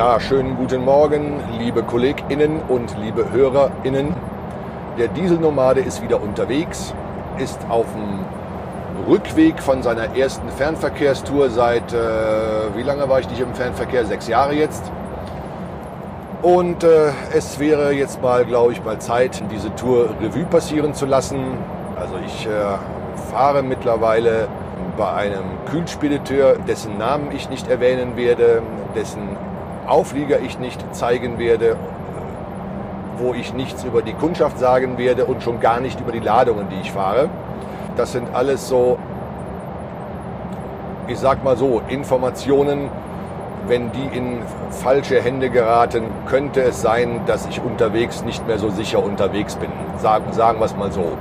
Ja, schönen guten Morgen, liebe KollegInnen und liebe HörerInnen. Der Dieselnomade ist wieder unterwegs, ist auf dem Rückweg von seiner ersten Fernverkehrstour seit, äh, wie lange war ich nicht im Fernverkehr? Sechs Jahre jetzt. Und äh, es wäre jetzt mal, glaube ich, mal Zeit, diese Tour Revue passieren zu lassen. Also ich äh, fahre mittlerweile bei einem Kühlspediteur, dessen Namen ich nicht erwähnen werde, dessen Auflieger ich nicht zeigen werde, wo ich nichts über die Kundschaft sagen werde und schon gar nicht über die Ladungen, die ich fahre. Das sind alles so, ich sag mal so, Informationen, wenn die in falsche Hände geraten, könnte es sein, dass ich unterwegs nicht mehr so sicher unterwegs bin. Sagen, sagen wir es mal so.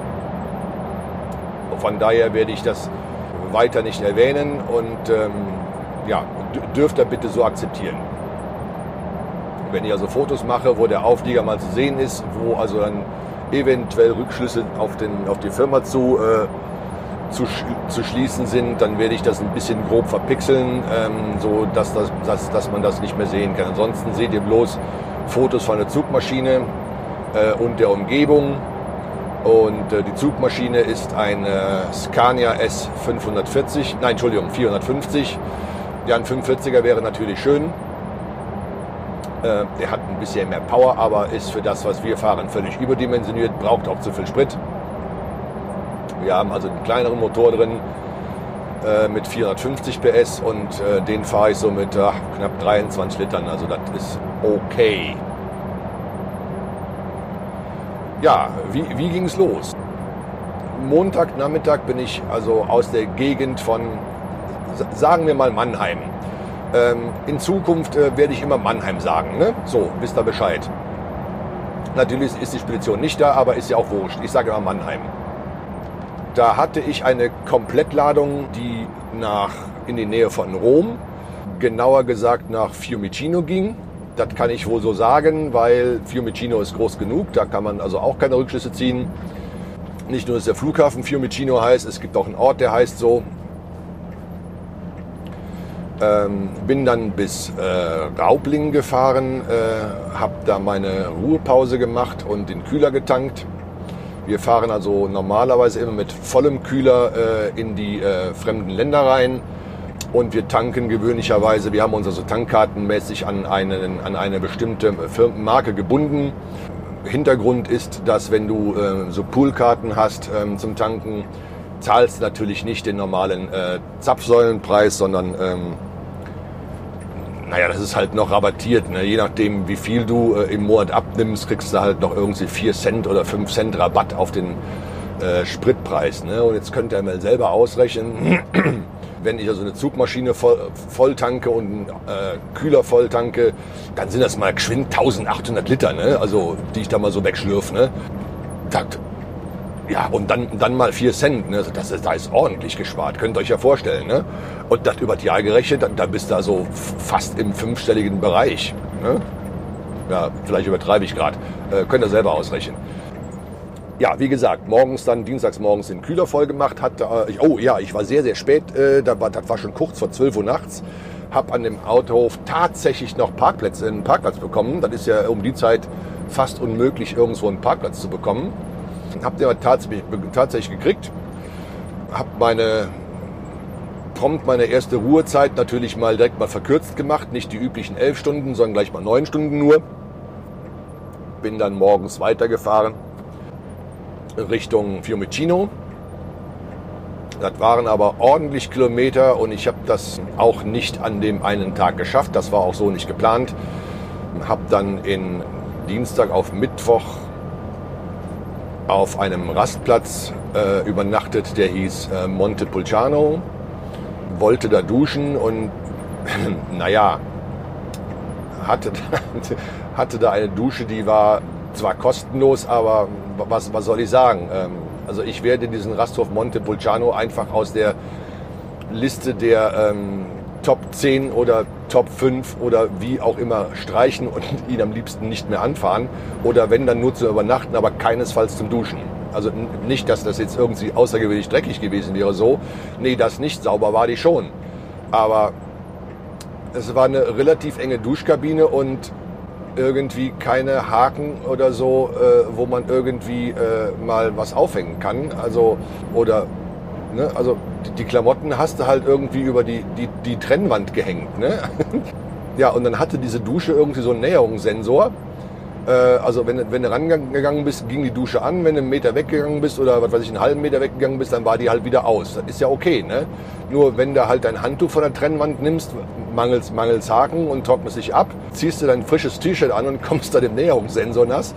Von daher werde ich das weiter nicht erwähnen und ähm, ja, dürft ihr bitte so akzeptieren. Wenn ich also Fotos mache, wo der Auflieger mal zu sehen ist, wo also dann eventuell Rückschlüsse auf, den, auf die Firma zu, äh, zu, zu schließen sind, dann werde ich das ein bisschen grob verpixeln, ähm, so dass, das, dass, dass man das nicht mehr sehen kann. Ansonsten seht ihr bloß Fotos von der Zugmaschine äh, und der Umgebung. Und äh, die Zugmaschine ist ein Scania S540, nein, Entschuldigung, 450. Ja, ein 45er wäre natürlich schön. Äh, der hat ein bisschen mehr Power, aber ist für das, was wir fahren, völlig überdimensioniert, braucht auch zu viel Sprit. Wir haben also einen kleineren Motor drin äh, mit 450 PS und äh, den fahre ich so mit ach, knapp 23 Litern. Also das ist okay. Ja, wie, wie ging es los? Montagnachmittag bin ich also aus der Gegend von, sagen wir mal Mannheim. Ähm, in Zukunft äh, werde ich immer Mannheim sagen. Ne? So, wisst ihr Bescheid. Natürlich ist die Spedition nicht da, aber ist ja auch wurscht. Ich sage immer Mannheim. Da hatte ich eine Komplettladung, die nach in die Nähe von Rom, genauer gesagt nach Fiumicino ging. Das kann ich wohl so sagen, weil Fiumicino ist groß genug, da kann man also auch keine Rückschlüsse ziehen. Nicht nur, dass der Flughafen Fiumicino heißt, es gibt auch einen Ort, der heißt so. Ähm, bin dann bis äh, Raublingen gefahren, äh, habe da meine Ruhepause gemacht und den Kühler getankt. Wir fahren also normalerweise immer mit vollem Kühler äh, in die äh, fremden Länder rein und wir tanken gewöhnlicherweise, wir haben uns also tankkartenmäßig an, einen, an eine bestimmte Firmenmarke gebunden. Hintergrund ist, dass wenn du äh, so Poolkarten hast ähm, zum Tanken, zahlst natürlich nicht den normalen äh, Zapfsäulenpreis, sondern ähm, naja, das ist halt noch rabattiert. Ne? Je nachdem, wie viel du äh, im Monat abnimmst, kriegst du halt noch irgendwie 4 Cent oder 5 Cent Rabatt auf den äh, Spritpreis. Ne? Und jetzt könnt ihr mal selber ausrechnen, wenn ich also eine Zugmaschine voll, voll tanke und einen äh, Kühler voll tanke, dann sind das mal geschwind 1800 Liter, ne? also die ich da mal so wegschlürfe. Ne? Takt. Ja, und dann, dann mal 4 Cent. Ne? Also das ist, da ist ordentlich gespart, könnt ihr euch ja vorstellen. Ne? Und das über das Jahr gerechnet, da, da bist du also fast im fünfstelligen Bereich. Ne? Ja, vielleicht übertreibe ich gerade. Äh, könnt ihr selber ausrechnen. Ja, wie gesagt, morgens dann, dienstags morgens den Kühler voll gemacht. Hat, äh, oh ja, ich war sehr, sehr spät. Äh, da war, das war schon kurz vor 12 Uhr nachts. Hab an dem Autohof tatsächlich noch Parkplätze, einen Parkplatz bekommen. Das ist ja um die Zeit fast unmöglich, irgendwo einen Parkplatz zu bekommen. Hab den tatsächlich, tatsächlich gekriegt. Hab meine prompt meine erste Ruhezeit natürlich mal direkt mal verkürzt gemacht. Nicht die üblichen elf Stunden, sondern gleich mal neun Stunden nur. Bin dann morgens weitergefahren Richtung Fiumicino. Das waren aber ordentlich Kilometer und ich habe das auch nicht an dem einen Tag geschafft. Das war auch so nicht geplant. Habe dann in Dienstag auf Mittwoch auf einem Rastplatz äh, übernachtet, der hieß äh, Montepulciano. Wollte da duschen und naja, hatte, hatte da eine Dusche, die war zwar kostenlos, aber was, was soll ich sagen? Ähm, also ich werde diesen Rasthof Montepulciano einfach aus der Liste der ähm, Top 10 oder Top 5 oder wie auch immer streichen und ihn am liebsten nicht mehr anfahren. Oder wenn dann nur zu übernachten, aber keinesfalls zum Duschen. Also nicht, dass das jetzt irgendwie außergewöhnlich dreckig gewesen wäre, so. Nee, das nicht. Sauber war die schon. Aber es war eine relativ enge Duschkabine und irgendwie keine Haken oder so, äh, wo man irgendwie äh, mal was aufhängen kann. Also, oder, ne, also die, die, Klamotten hast du halt irgendwie über die, die, die Trennwand gehängt. Ne? ja, und dann hatte diese Dusche irgendwie so einen Näherungssensor. Äh, also wenn, wenn du rangegangen bist, ging die Dusche an. Wenn du einen Meter weggegangen bist oder was weiß ich, einen halben Meter weggegangen bist, dann war die halt wieder aus. Das ist ja okay. Ne? Nur wenn du halt dein Handtuch von der Trennwand nimmst, mangels, mangels Haken und trocknest dich ab, ziehst du dein frisches T-Shirt an und kommst da dem Näherungssensor nass,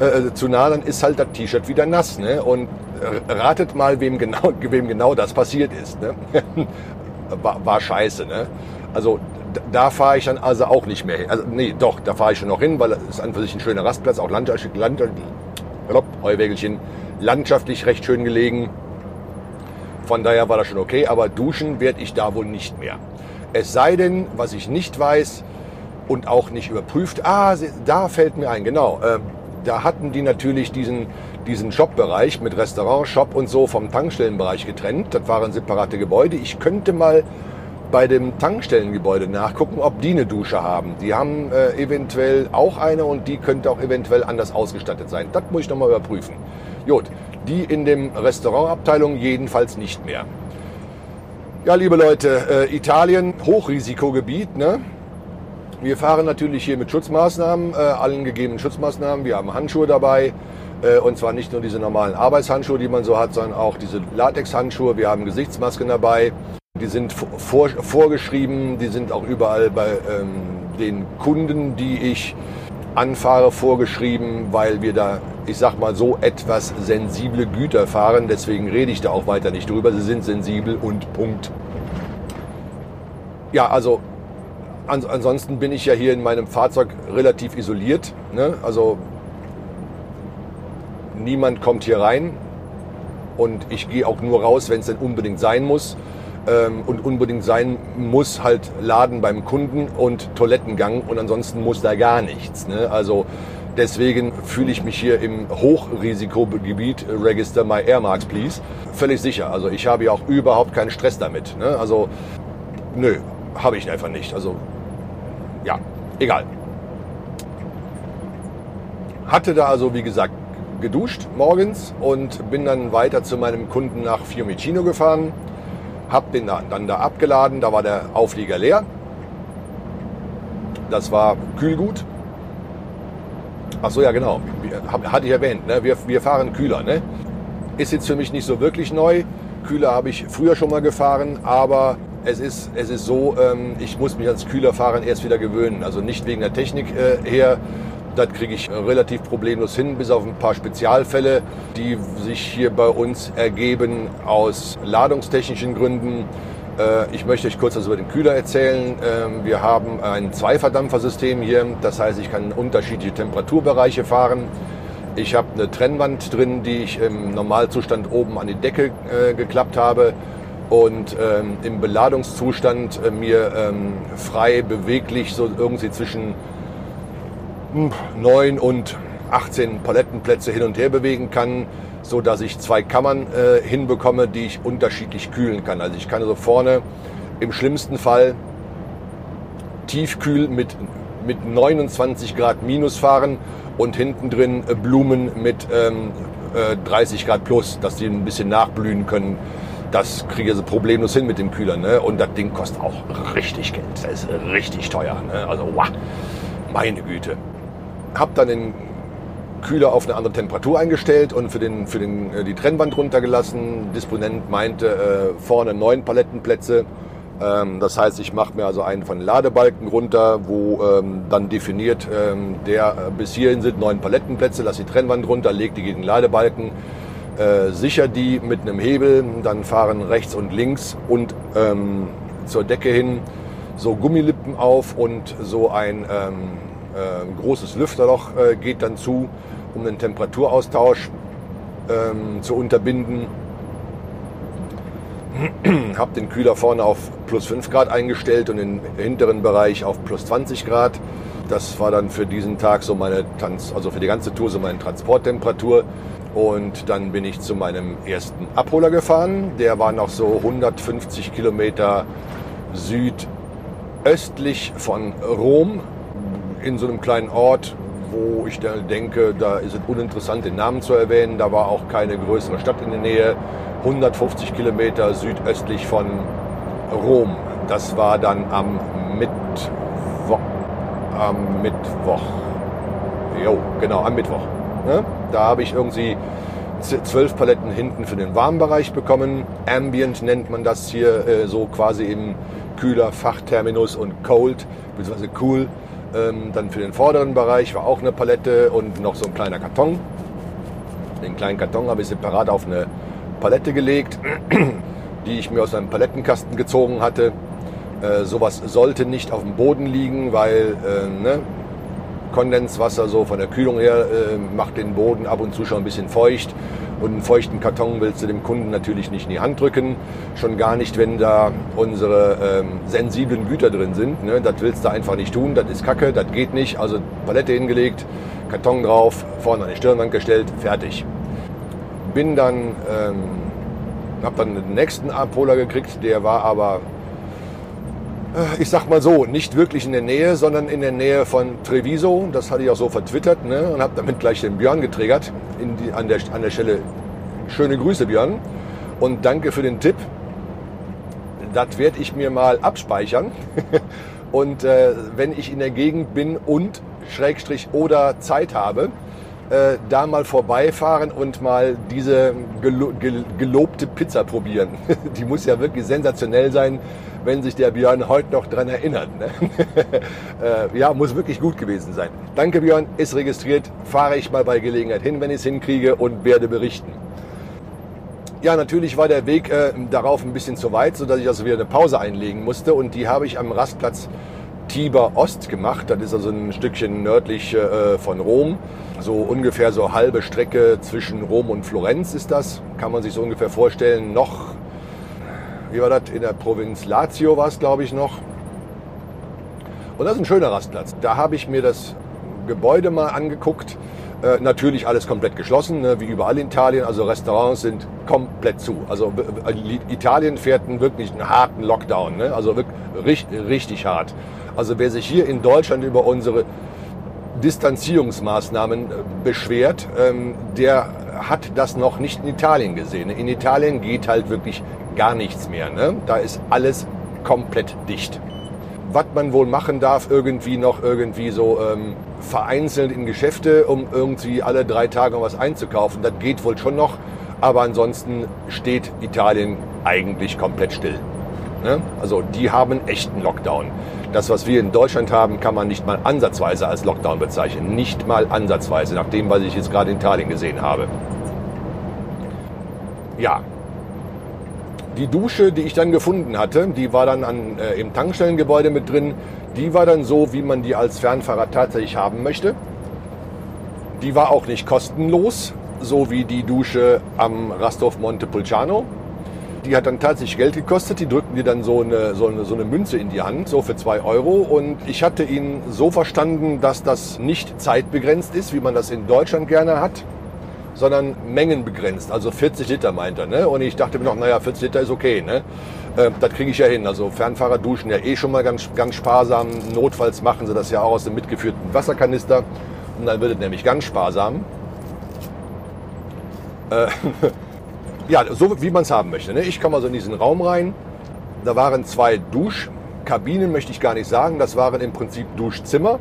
äh, äh, zu nah, dann ist halt das T-Shirt wieder nass. Ne? Und ratet mal, wem genau, wem genau das passiert ist. Ne? war, war scheiße. Ne? Also da fahre ich dann also auch nicht mehr hin. Also nee, doch, da fahre ich schon noch hin, weil es an für sich ein schöner Rastplatz, auch landschaftlich, land, Heuwägelchen, landschaftlich recht schön gelegen. Von daher war das schon okay, aber duschen werde ich da wohl nicht mehr. Es sei denn, was ich nicht weiß und auch nicht überprüft, ah, da fällt mir ein, genau, äh, da hatten die natürlich diesen, diesen Shop-Bereich mit Restaurant, Shop und so vom Tankstellenbereich getrennt. Das waren separate Gebäude. Ich könnte mal bei dem Tankstellengebäude nachgucken, ob die eine Dusche haben. Die haben äh, eventuell auch eine und die könnte auch eventuell anders ausgestattet sein. Das muss ich nochmal überprüfen. Gut, die in dem Restaurantabteilung jedenfalls nicht mehr. Ja, liebe Leute, äh, Italien, Hochrisikogebiet. Ne? Wir fahren natürlich hier mit Schutzmaßnahmen, äh, allen gegebenen Schutzmaßnahmen. Wir haben Handschuhe dabei. Äh, und zwar nicht nur diese normalen Arbeitshandschuhe, die man so hat, sondern auch diese Latexhandschuhe. Wir haben Gesichtsmasken dabei. Die sind vor, vorgeschrieben, die sind auch überall bei ähm, den Kunden, die ich anfahre, vorgeschrieben, weil wir da, ich sag mal so, etwas sensible Güter fahren. Deswegen rede ich da auch weiter nicht drüber. Sie sind sensibel und Punkt. Ja, also ans ansonsten bin ich ja hier in meinem Fahrzeug relativ isoliert. Ne? Also niemand kommt hier rein und ich gehe auch nur raus, wenn es denn unbedingt sein muss ähm, und unbedingt sein muss halt Laden beim Kunden und Toilettengang und ansonsten muss da gar nichts. Ne? Also deswegen fühle ich mich hier im Hochrisikogebiet Register My Airmarks Please völlig sicher. Also ich habe ja auch überhaupt keinen Stress damit. Ne? Also nö, habe ich einfach nicht. Also ja, egal. Hatte da also wie gesagt geduscht morgens und bin dann weiter zu meinem Kunden nach Fiumicino gefahren hab den dann da abgeladen, da war der Auflieger leer. Das war Kühlgut. Ach so, ja genau, hatte ich erwähnt, ne? wir, wir fahren Kühler. Ne? Ist jetzt für mich nicht so wirklich neu. Kühler habe ich früher schon mal gefahren, aber es ist, es ist so, ähm, ich muss mich ans Kühlerfahren erst wieder gewöhnen. Also nicht wegen der Technik äh, her, das kriege ich relativ problemlos hin, bis auf ein paar Spezialfälle, die sich hier bei uns ergeben aus ladungstechnischen Gründen. Äh, ich möchte euch kurz was über den Kühler erzählen. Ähm, wir haben ein Zweiverdampfersystem hier, das heißt, ich kann unterschiedliche Temperaturbereiche fahren. Ich habe eine Trennwand drin, die ich im Normalzustand oben an die Decke äh, geklappt habe und ähm, im Beladungszustand äh, mir ähm, frei beweglich so irgendwie zwischen 9 und 18 Palettenplätze hin und her bewegen kann, so dass ich zwei Kammern äh, hinbekomme, die ich unterschiedlich kühlen kann. Also ich kann also vorne im schlimmsten Fall tiefkühl mit, mit 29 Grad minus fahren und hinten drin äh, Blumen mit ähm, äh, 30 Grad plus, dass die ein bisschen nachblühen können. Das kriege ich also problemlos hin mit dem Kühler. Ne? Und das Ding kostet auch richtig Geld. Das ist richtig teuer. Ne? Also, wow, meine Güte habe dann den Kühler auf eine andere Temperatur eingestellt und für, den, für den, äh, die Trennwand runtergelassen. Disponent meinte äh, vorne neun Palettenplätze. Ähm, das heißt, ich mache mir also einen von den Ladebalken runter, wo ähm, dann definiert, ähm, der äh, bis hierhin sind neun Palettenplätze, lass die Trennwand runter, leg die gegen den Ladebalken, äh, sicher die mit einem Hebel, dann fahren rechts und links und ähm, zur Decke hin so Gummilippen auf und so ein ähm, äh, großes Lüfterloch äh, geht dann zu, um den Temperaturaustausch ähm, zu unterbinden. habe den Kühler vorne auf plus 5 Grad eingestellt und den hinteren Bereich auf plus 20 Grad. Das war dann für diesen Tag so meine, Trans also für die ganze Tour so meine Transporttemperatur. Und dann bin ich zu meinem ersten Abholer gefahren. Der war noch so 150 Kilometer süd östlich von Rom, in so einem kleinen Ort, wo ich dann denke, da ist es uninteressant, den Namen zu erwähnen. Da war auch keine größere Stadt in der Nähe. 150 Kilometer südöstlich von Rom. Das war dann am Mittwoch. Am Mittwoch. Jo, genau, am Mittwoch. Ne? Da habe ich irgendwie zwölf Paletten hinten für den Warmbereich bekommen. Ambient nennt man das hier äh, so quasi im kühler Fachterminus und Cold, beziehungsweise Cool. Ähm, dann für den vorderen Bereich war auch eine Palette und noch so ein kleiner Karton. Den kleinen Karton habe ich separat auf eine Palette gelegt, die ich mir aus einem Palettenkasten gezogen hatte. Äh, sowas sollte nicht auf dem Boden liegen, weil äh, ne, Kondenswasser so von der Kühlung her äh, macht den Boden ab und zu schon ein bisschen feucht. Und einen feuchten Karton willst du dem Kunden natürlich nicht in die Hand drücken. Schon gar nicht, wenn da unsere ähm, sensiblen Güter drin sind. Ne? Das willst du einfach nicht tun. Das ist Kacke, das geht nicht. Also Palette hingelegt, Karton drauf, vorne an die Stirnwand gestellt, fertig. Bin dann, ähm, hab dann den nächsten Abholer gekriegt. Der war aber ich sag mal so, nicht wirklich in der Nähe, sondern in der Nähe von Treviso. Das hatte ich auch so vertwittert ne? und habe damit gleich den Björn getriggert. Die, an, der, an der Stelle schöne Grüße, Björn. Und danke für den Tipp. Das werde ich mir mal abspeichern. und äh, wenn ich in der Gegend bin und Schrägstrich oder Zeit habe, äh, da mal vorbeifahren und mal diese gelo gelobte Pizza probieren. Die muss ja wirklich sensationell sein wenn sich der Björn heute noch dran erinnert. Ne? äh, ja, muss wirklich gut gewesen sein. Danke Björn, ist registriert. Fahre ich mal bei Gelegenheit hin, wenn ich es hinkriege und werde berichten. Ja, natürlich war der Weg äh, darauf ein bisschen zu weit, sodass ich also wieder eine Pause einlegen musste. Und die habe ich am Rastplatz Tiber Ost gemacht. Das ist also ein Stückchen nördlich äh, von Rom. So ungefähr so halbe Strecke zwischen Rom und Florenz ist das. Kann man sich so ungefähr vorstellen. Noch wie war das, in der Provinz Lazio war es, glaube ich, noch. Und das ist ein schöner Rastplatz. Da habe ich mir das Gebäude mal angeguckt. Äh, natürlich alles komplett geschlossen, ne, wie überall in Italien. Also Restaurants sind komplett zu. Also Italien fährt einen wirklich einen harten Lockdown. Ne? Also wirklich richtig, richtig hart. Also wer sich hier in Deutschland über unsere Distanzierungsmaßnahmen äh, beschwert, ähm, der hat das noch nicht in Italien gesehen. In Italien geht halt wirklich gar nichts mehr. Ne? Da ist alles komplett dicht. Was man wohl machen darf, irgendwie noch irgendwie so ähm, vereinzelt in Geschäfte, um irgendwie alle drei Tage was einzukaufen. Das geht wohl schon noch, aber ansonsten steht Italien eigentlich komplett still. Ne? Also die haben echten Lockdown. Das, was wir in Deutschland haben, kann man nicht mal ansatzweise als Lockdown bezeichnen. Nicht mal ansatzweise, nach dem, was ich jetzt gerade in Italien gesehen habe. Ja, die Dusche, die ich dann gefunden hatte, die war dann an, äh, im Tankstellengebäude mit drin. Die war dann so, wie man die als Fernfahrer tatsächlich haben möchte. Die war auch nicht kostenlos, so wie die Dusche am Rasthof Montepulciano. Die hat dann tatsächlich Geld gekostet. Die drückten dir dann so eine, so, eine, so eine Münze in die Hand, so für zwei Euro. Und ich hatte ihn so verstanden, dass das nicht zeitbegrenzt ist, wie man das in Deutschland gerne hat sondern mengenbegrenzt. Also 40 Liter meint er. Ne? Und ich dachte mir noch, naja, 40 Liter ist okay. Ne? Äh, das kriege ich ja hin. Also Fernfahrer duschen ja eh schon mal ganz, ganz sparsam. Notfalls machen sie das ja auch aus dem mitgeführten Wasserkanister. Und dann wird es nämlich ganz sparsam. Äh, ja, so wie man es haben möchte. Ne? Ich komme also in diesen Raum rein. Da waren zwei Duschkabinen, möchte ich gar nicht sagen. Das waren im Prinzip Duschzimmer.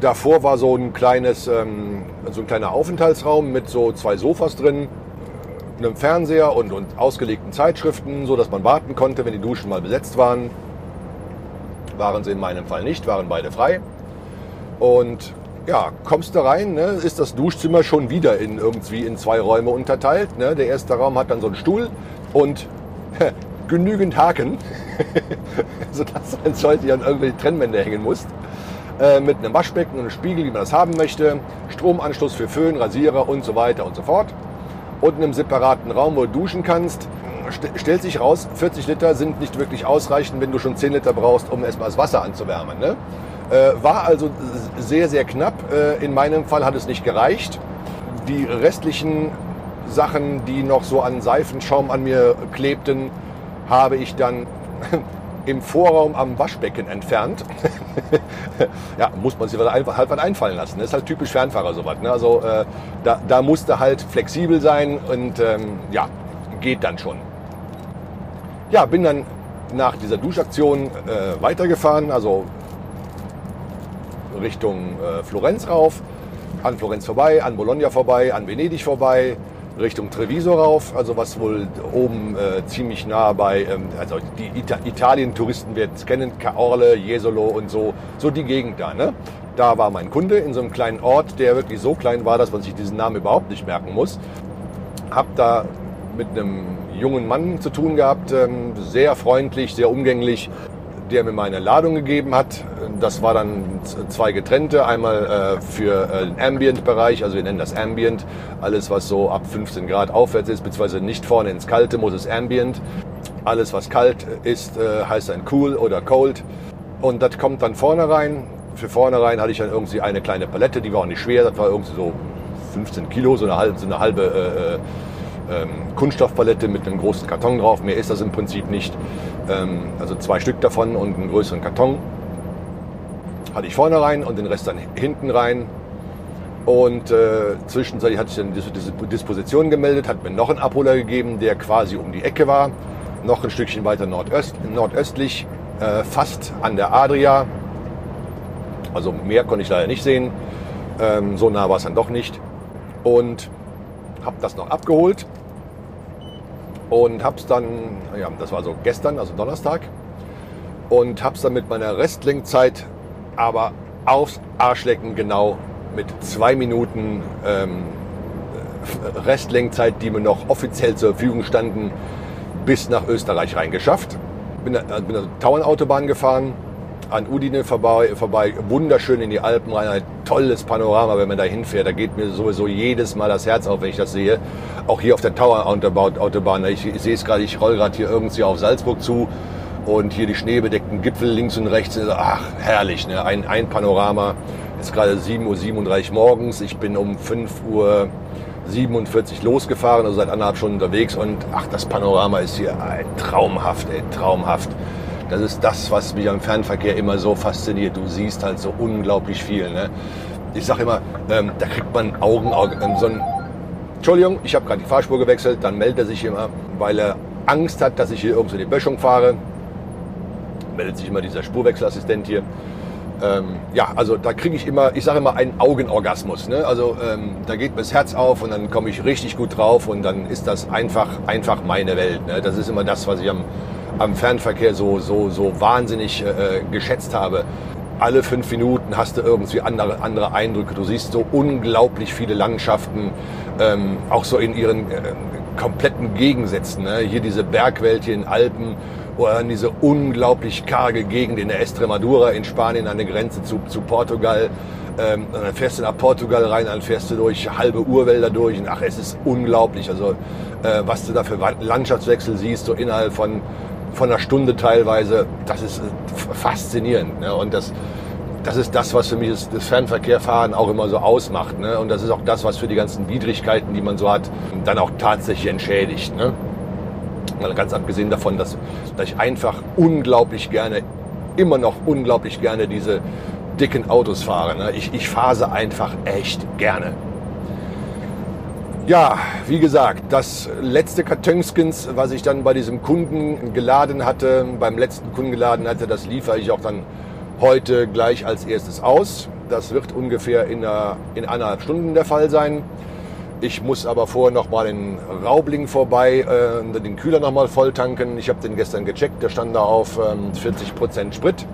Davor war so ein kleines, ähm, so ein kleiner Aufenthaltsraum mit so zwei Sofas drin, einem Fernseher und, und ausgelegten Zeitschriften, so dass man warten konnte, wenn die Duschen mal besetzt waren. Waren sie in meinem Fall nicht, waren beide frei. Und ja, kommst du rein, ne, ist das Duschzimmer schon wieder in irgendwie in zwei Räume unterteilt. Ne? Der erste Raum hat dann so einen Stuhl und genügend Haken, sodass man sollte an irgendwelche Trennwände hängen muss. Äh, mit einem Waschbecken und einem Spiegel, wie man das haben möchte, Stromanschluss für Föhn, Rasierer und so weiter und so fort. Und einem separaten Raum, wo du duschen kannst. stellt sich raus, 40 Liter sind nicht wirklich ausreichend, wenn du schon 10 Liter brauchst, um erstmal das Wasser anzuwärmen. Ne? Äh, war also sehr, sehr knapp. Äh, in meinem Fall hat es nicht gereicht. Die restlichen Sachen, die noch so an Seifenschaum an mir klebten, habe ich dann im Vorraum am Waschbecken entfernt. ja, muss man sich halt was einfallen lassen. Das ist halt typisch Fernfahrer sowas. Ne? Also äh, da, da musste halt flexibel sein und ähm, ja, geht dann schon. Ja, bin dann nach dieser Duschaktion äh, weitergefahren, also Richtung äh, Florenz rauf, an Florenz vorbei, an Bologna vorbei, an Venedig vorbei, Richtung Treviso rauf, also was wohl oben äh, ziemlich nah bei, ähm, also die Ita Italien-Touristen werden es kennen, Caorle, Jesolo und so, so die Gegend da. Ne? Da war mein Kunde in so einem kleinen Ort, der wirklich so klein war, dass man sich diesen Namen überhaupt nicht merken muss. Hab da mit einem jungen Mann zu tun gehabt, ähm, sehr freundlich, sehr umgänglich, der mir meine Ladung gegeben hat. Das war dann zwei getrennte, einmal äh, für äh, den Ambient-Bereich, also wir nennen das Ambient, alles was so ab 15 Grad aufwärts ist, beziehungsweise nicht vorne ins Kalte muss es Ambient. Alles was kalt ist, äh, heißt dann Cool oder Cold. Und das kommt dann vorne rein. Für vorne rein hatte ich dann irgendwie eine kleine Palette, die war auch nicht schwer, das war irgendwie so 15 Kilo, so eine halbe, so eine halbe äh, ähm, Kunststoffpalette mit einem großen Karton drauf. Mehr ist das im Prinzip nicht. Ähm, also zwei Stück davon und einen größeren Karton. Hatte ich vorne rein und den Rest dann hinten rein. Und äh, zwischenzeitlich hatte ich dann diese, Disposition gemeldet, hat mir noch einen Abholer gegeben, der quasi um die Ecke war. Noch ein Stückchen weiter nordöst, nordöstlich, äh, fast an der Adria. Also mehr konnte ich leider nicht sehen. Ähm, so nah war es dann doch nicht. Und habe das noch abgeholt und hab's dann, ja, das war so gestern, also Donnerstag, und hab's dann mit meiner Restlenkzeit aber aufs Arschlecken genau mit zwei Minuten ähm, Restlenkzeit, die mir noch offiziell zur Verfügung standen, bis nach Österreich reingeschafft. Bin, äh, bin also Tauernautobahn gefahren, an Udine vorbei, vorbei, wunderschön in die Alpen rein, ein tolles Panorama, wenn man da hinfährt. Da geht mir sowieso jedes Mal das Herz auf, wenn ich das sehe. Auch hier auf der Tower Autobahn. Ich, sehe es gerade, ich roll gerade hier irgendwie auf Salzburg zu und hier die schneebedeckten Gipfel links und rechts. Ach, herrlich, ne? ein, ein Panorama. Es ist gerade 7.37 Uhr morgens. Ich bin um 5 Uhr 47 losgefahren, also seit anderthalb Stunden unterwegs und ach, das Panorama ist hier ey, traumhaft, ey, traumhaft. Das ist das, was mich am Fernverkehr immer so fasziniert. Du siehst halt so unglaublich viel. Ne? Ich sage immer, ähm, da kriegt man Augen, ähm, so ein Entschuldigung, ich habe gerade die Fahrspur gewechselt, dann meldet er sich immer, weil er Angst hat, dass ich hier irgendwo die Böschung fahre. Meldet sich immer dieser Spurwechselassistent hier. Ähm, ja, also da kriege ich immer, ich sage immer, einen Augenorgasmus. Ne? Also ähm, da geht mir das Herz auf und dann komme ich richtig gut drauf und dann ist das einfach, einfach meine Welt. Ne? Das ist immer das, was ich am, am Fernverkehr so, so, so wahnsinnig äh, geschätzt habe. Alle fünf Minuten hast du irgendwie andere, andere Eindrücke. Du siehst so unglaublich viele Landschaften, ähm, auch so in ihren äh, kompletten Gegensätzen. Ne? Hier diese Bergwelt hier in Alpen oder diese unglaublich karge Gegend in der Estremadura in Spanien an der Grenze zu, zu Portugal. Ähm, dann fährst du nach Portugal rein, dann fährst du durch halbe Urwälder durch. Und ach, es ist unglaublich. Also äh, was du da für Landschaftswechsel siehst, so innerhalb von von einer Stunde teilweise, das ist äh, faszinierend. Ne? Und das, das ist das, was für mich das, das Fernverkehrfahren auch immer so ausmacht. Ne? Und das ist auch das, was für die ganzen Widrigkeiten, die man so hat, dann auch tatsächlich entschädigt. Ne? Mal ganz abgesehen davon, dass, dass ich einfach unglaublich gerne, immer noch unglaublich gerne diese dicken Autos fahre. Ne? Ich, ich fahre sie einfach echt gerne. Ja, wie gesagt, das letzte Kartönskins, was ich dann bei diesem Kunden geladen hatte, beim letzten Kunden geladen hatte, das liefere ich auch dann heute gleich als erstes aus. Das wird ungefähr in, einer, in eineinhalb Stunden der Fall sein. Ich muss aber vorher noch mal in Raubling vorbei, äh, den Kühler noch mal voll tanken. Ich habe den gestern gecheckt, der stand da auf ähm, 40% Sprit.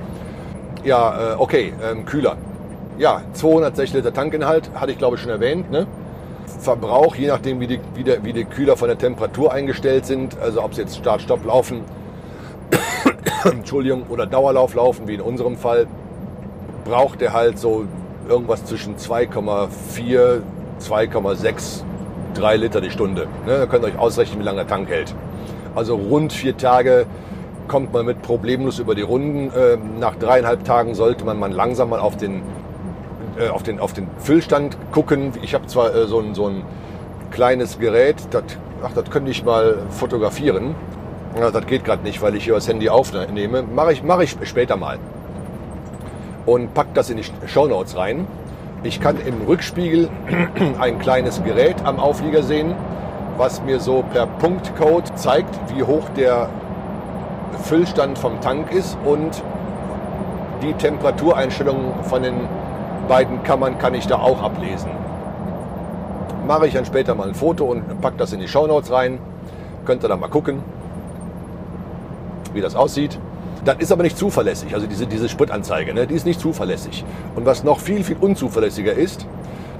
Ja, äh, okay, ähm, Kühler. Ja, 260 Liter Tankinhalt, hatte ich glaube ich schon erwähnt. Ne? Verbrauch, je nachdem wie die, wie, der, wie die Kühler von der Temperatur eingestellt sind, also ob sie jetzt Start-Stopp laufen, Entschuldigung, oder Dauerlauf laufen, wie in unserem Fall, braucht er halt so irgendwas zwischen 2,4, 2,6, 3 Liter die Stunde. Ne, da könnt ihr euch ausrechnen, wie lange der Tank hält. Also rund vier Tage kommt man mit problemlos über die Runden. Ähm, nach dreieinhalb Tagen sollte man mal langsam mal auf den äh, auf, den, auf den Füllstand gucken. Ich habe zwar äh, so, ein, so ein kleines Gerät, das, könnte ich mal fotografieren. Ja, das geht gerade nicht, weil ich hier das Handy aufnehme. Mache ich, mach ich später mal. Und pack das in die Shownotes rein. Ich kann im Rückspiegel ein kleines Gerät am Auflieger sehen, was mir so per Punktcode zeigt, wie hoch der Füllstand vom Tank ist und die Temperatureinstellungen von den beiden Kammern kann ich da auch ablesen. Mache ich dann später mal ein Foto und packe das in die Shownotes rein. Könnt ihr da mal gucken, wie das aussieht. Das ist aber nicht zuverlässig, also diese, diese Spritanzeige, ne, die ist nicht zuverlässig. Und was noch viel, viel unzuverlässiger ist,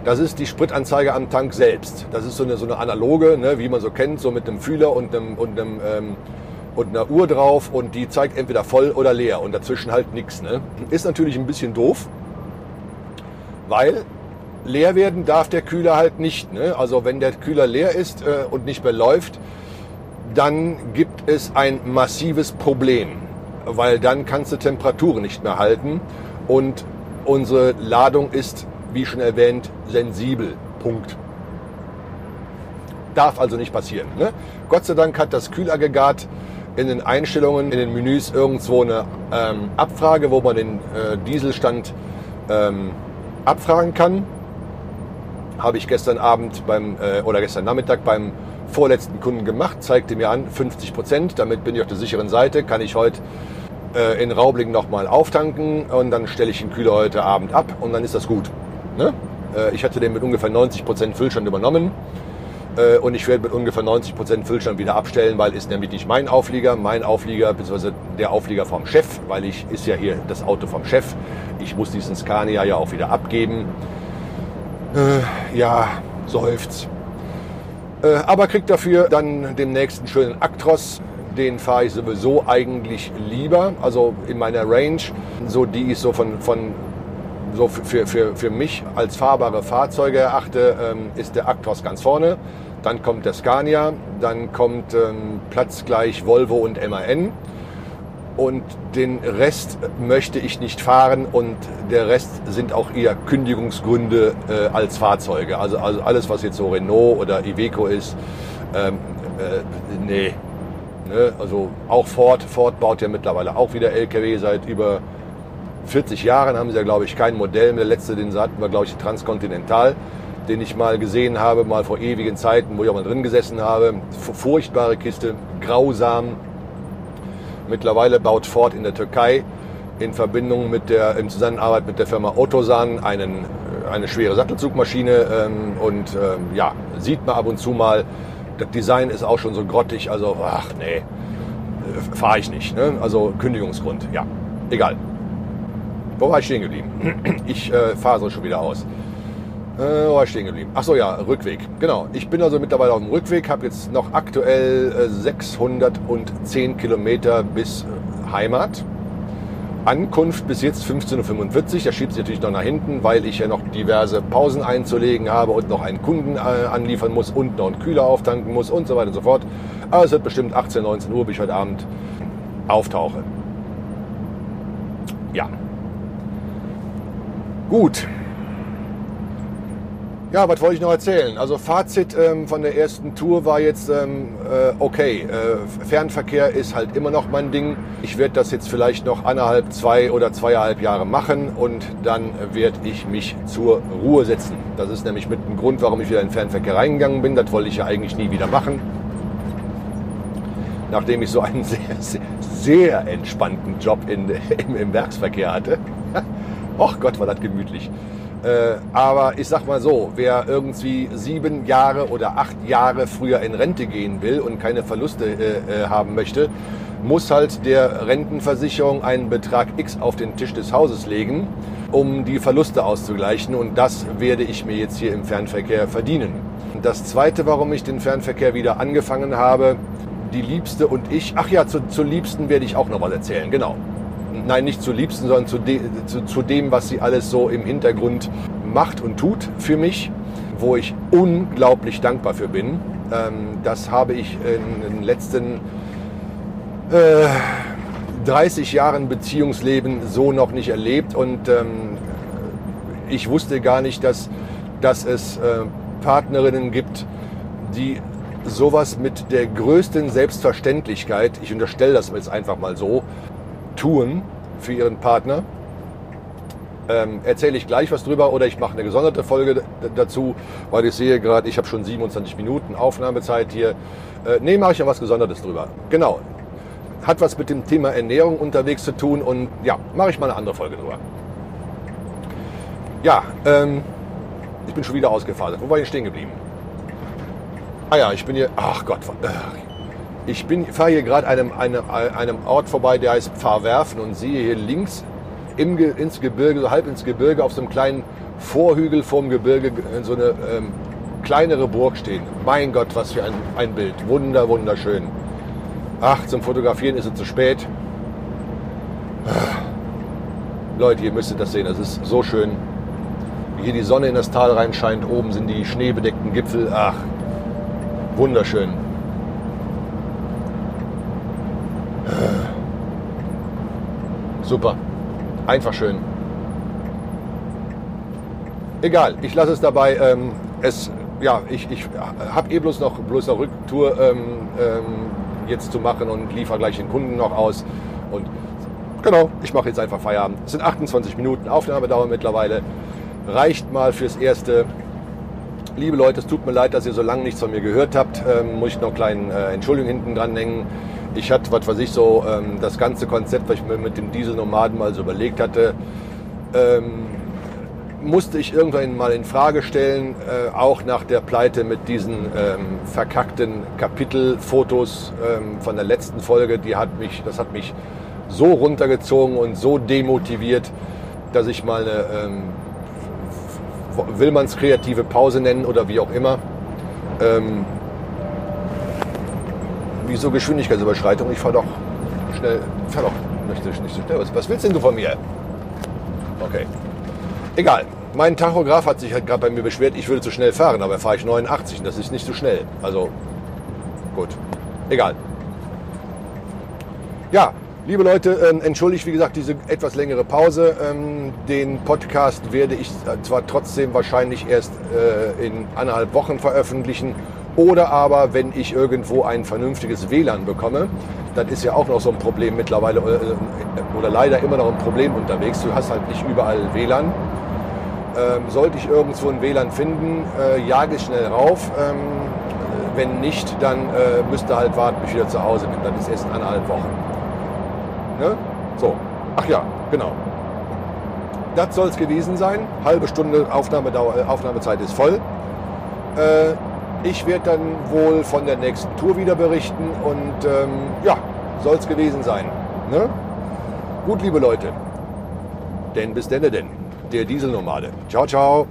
das ist die Spritanzeige am Tank selbst. Das ist so eine, so eine analoge, ne, wie man so kennt, so mit einem Fühler und einem, und einem ähm, und einer Uhr drauf und die zeigt entweder voll oder leer und dazwischen halt nichts. Ne? Ist natürlich ein bisschen doof, weil leer werden darf der Kühler halt nicht. Ne? Also wenn der Kühler leer ist äh, und nicht mehr läuft, dann gibt es ein massives Problem, weil dann kannst du Temperaturen nicht mehr halten und unsere Ladung ist, wie schon erwähnt, sensibel. Punkt. Darf also nicht passieren. Ne? Gott sei Dank hat das Kühlaggregat in den Einstellungen, in den Menüs irgendwo eine ähm, Abfrage, wo man den äh, Dieselstand ähm, abfragen kann. Habe ich gestern Abend beim äh, oder gestern Nachmittag beim vorletzten Kunden gemacht, zeigte mir an 50 Prozent. Damit bin ich auf der sicheren Seite. Kann ich heute äh, in Raubling nochmal auftanken und dann stelle ich den Kühler heute Abend ab und dann ist das gut. Ne? Äh, ich hatte den mit ungefähr 90 Prozent Füllstand übernommen. Äh, und ich werde mit ungefähr 90% Füllstand wieder abstellen, weil ist nämlich nicht mein Auflieger, mein Auflieger bzw. der Auflieger vom Chef, weil ich ist ja hier das Auto vom Chef. Ich muss diesen Scania ja auch wieder abgeben. Äh, ja, seufzt. Äh, aber kriegt dafür dann den nächsten schönen Actros. Den fahre ich sowieso eigentlich lieber. Also in meiner Range, so die ich so von, von so für, für, für mich als fahrbare Fahrzeuge erachte, ähm, ist der Actros ganz vorne. Dann kommt der Scania, dann kommt ähm, platzgleich Volvo und MAN. Und den Rest möchte ich nicht fahren und der Rest sind auch eher Kündigungsgründe äh, als Fahrzeuge. Also, also alles, was jetzt so Renault oder Iveco ist, ähm, äh, nee. Ne? Also auch Ford. Ford baut ja mittlerweile auch wieder LKW seit über 40 Jahren haben sie ja, glaube ich, kein Modell mehr. Der letzte, den hatten wir, glaube ich, Transcontinental den ich mal gesehen habe, mal vor ewigen Zeiten, wo ich auch mal drin gesessen habe. Furchtbare Kiste, grausam. Mittlerweile baut Ford in der Türkei in Verbindung mit der, in Zusammenarbeit mit der Firma Otosan einen, äh, eine schwere Sattelzugmaschine ähm, und ähm, ja, sieht man ab und zu mal, das Design ist auch schon so grottig, also ach nee, äh, fahre ich nicht. Ne? Also Kündigungsgrund, ja, egal. Wo war ich stehen geblieben? Ich äh, fahre so schon wieder aus. Äh, wo war ich stehen geblieben? Achso, ja, Rückweg. Genau. Ich bin also mittlerweile auf dem Rückweg, habe jetzt noch aktuell äh, 610 Kilometer bis äh, Heimat. Ankunft bis jetzt 15.45 Uhr. Das schiebt sich natürlich noch nach hinten, weil ich ja noch diverse Pausen einzulegen habe und noch einen Kunden äh, anliefern muss und noch einen Kühler auftanken muss und so weiter und so fort. Aber es wird bestimmt 18, 19 Uhr, bis ich heute Abend auftauche. Ja. Gut. Ja, was wollte ich noch erzählen? Also Fazit ähm, von der ersten Tour war jetzt ähm, äh, okay. Äh, Fernverkehr ist halt immer noch mein Ding. Ich werde das jetzt vielleicht noch anderthalb, zwei oder zweieinhalb Jahre machen und dann werde ich mich zur Ruhe setzen. Das ist nämlich mit dem Grund, warum ich wieder in den Fernverkehr reingegangen bin. Das wollte ich ja eigentlich nie wieder machen. Nachdem ich so einen sehr, sehr, sehr entspannten Job in, im, im Werksverkehr hatte. Och Gott, war das gemütlich. Äh, aber ich sag mal so, wer irgendwie sieben Jahre oder acht Jahre früher in Rente gehen will und keine Verluste äh, äh, haben möchte, muss halt der Rentenversicherung einen Betrag X auf den Tisch des Hauses legen, um die Verluste auszugleichen. Und das werde ich mir jetzt hier im Fernverkehr verdienen. Das Zweite, warum ich den Fernverkehr wieder angefangen habe, die Liebste und ich, ach ja, zu, zur Liebsten werde ich auch noch was erzählen, genau nein, nicht zu Liebsten, sondern zu, de, zu, zu dem, was sie alles so im Hintergrund macht und tut für mich, wo ich unglaublich dankbar für bin. Ähm, das habe ich in den letzten äh, 30 Jahren Beziehungsleben so noch nicht erlebt und ähm, ich wusste gar nicht, dass, dass es äh, Partnerinnen gibt, die sowas mit der größten Selbstverständlichkeit, ich unterstelle das jetzt einfach mal so, tun für ihren Partner. Ähm, erzähle ich gleich was drüber oder ich mache eine gesonderte Folge dazu, weil ich sehe gerade, ich habe schon 27 Minuten Aufnahmezeit hier. Äh, nee, mache ich ja was Gesondertes drüber. Genau. Hat was mit dem Thema Ernährung unterwegs zu tun und ja, mache ich mal eine andere Folge drüber. Ja, ähm, ich bin schon wieder ausgefasert. Wo war ich stehen geblieben? Ah ja, ich bin hier. Ach Gott, äh, ich fahre hier gerade einem, einem, einem Ort vorbei, der heißt Pfarrwerfen und sehe hier links im, ins Gebirge, so halb ins Gebirge, auf so einem kleinen Vorhügel vorm Gebirge so eine ähm, kleinere Burg stehen. Mein Gott, was für ein, ein Bild. Wunder, wunderschön. Ach, zum Fotografieren ist es zu spät. Leute, ihr müsstet das sehen. Das ist so schön. Wie hier die Sonne in das Tal reinscheint. Oben sind die schneebedeckten Gipfel. Ach, wunderschön. Super. Einfach schön. Egal, ich lasse es dabei. Ähm, es, ja, ich, ich habe eh bloß noch bloß eine Rücktour ähm, ähm, jetzt zu machen und liefere gleich den Kunden noch aus. Und genau, ich mache jetzt einfach Feierabend. Es sind 28 Minuten Aufnahmedauer mittlerweile. Reicht mal fürs Erste. Liebe Leute, es tut mir leid, dass ihr so lange nichts von mir gehört habt. Ähm, muss ich noch eine kleine äh, Entschuldigung hinten dran hängen ich hatte, was weiß ich, so ähm, das ganze Konzept, was ich mir mit dem Dieselnomaden mal so überlegt hatte, ähm, musste ich irgendwann mal in Frage stellen, äh, auch nach der Pleite mit diesen ähm, verkackten Kapitelfotos ähm, von der letzten Folge. Die hat mich, das hat mich so runtergezogen und so demotiviert, dass ich mal eine, ähm, will man es kreative Pause nennen oder wie auch immer, ähm, Wieso Geschwindigkeitsüberschreitung? Ich fahre doch schnell. Fahr doch. Nicht so schnell. Was willst denn du von mir? Okay. Egal. Mein Tachograph hat sich halt gerade bei mir beschwert, ich würde zu schnell fahren, aber fahre ich 89 und das ist nicht so schnell. Also gut. Egal. Ja, liebe Leute, ähm, entschuldigt wie gesagt diese etwas längere Pause. Ähm, den Podcast werde ich zwar trotzdem wahrscheinlich erst äh, in anderthalb Wochen veröffentlichen oder aber, wenn ich irgendwo ein vernünftiges WLAN bekomme, das ist ja auch noch so ein Problem mittlerweile äh, oder leider immer noch ein Problem unterwegs. Du hast halt nicht überall WLAN. Ähm, sollte ich irgendwo ein WLAN finden, äh, jage ich schnell rauf. Ähm, wenn nicht, dann äh, müsste halt warten, bis ich wieder zu Hause bin. Das ist erst in anderthalb Wochen. Ne? So, ach ja, genau. Das soll es gewesen sein. Halbe Stunde Aufnahmedauer, äh, Aufnahmezeit ist voll. Äh, ich werde dann wohl von der nächsten Tour wieder berichten und ähm, ja, soll es gewesen sein. Ne? Gut, liebe Leute, denn bis denn denn, der Dieselnomade. Ciao, ciao.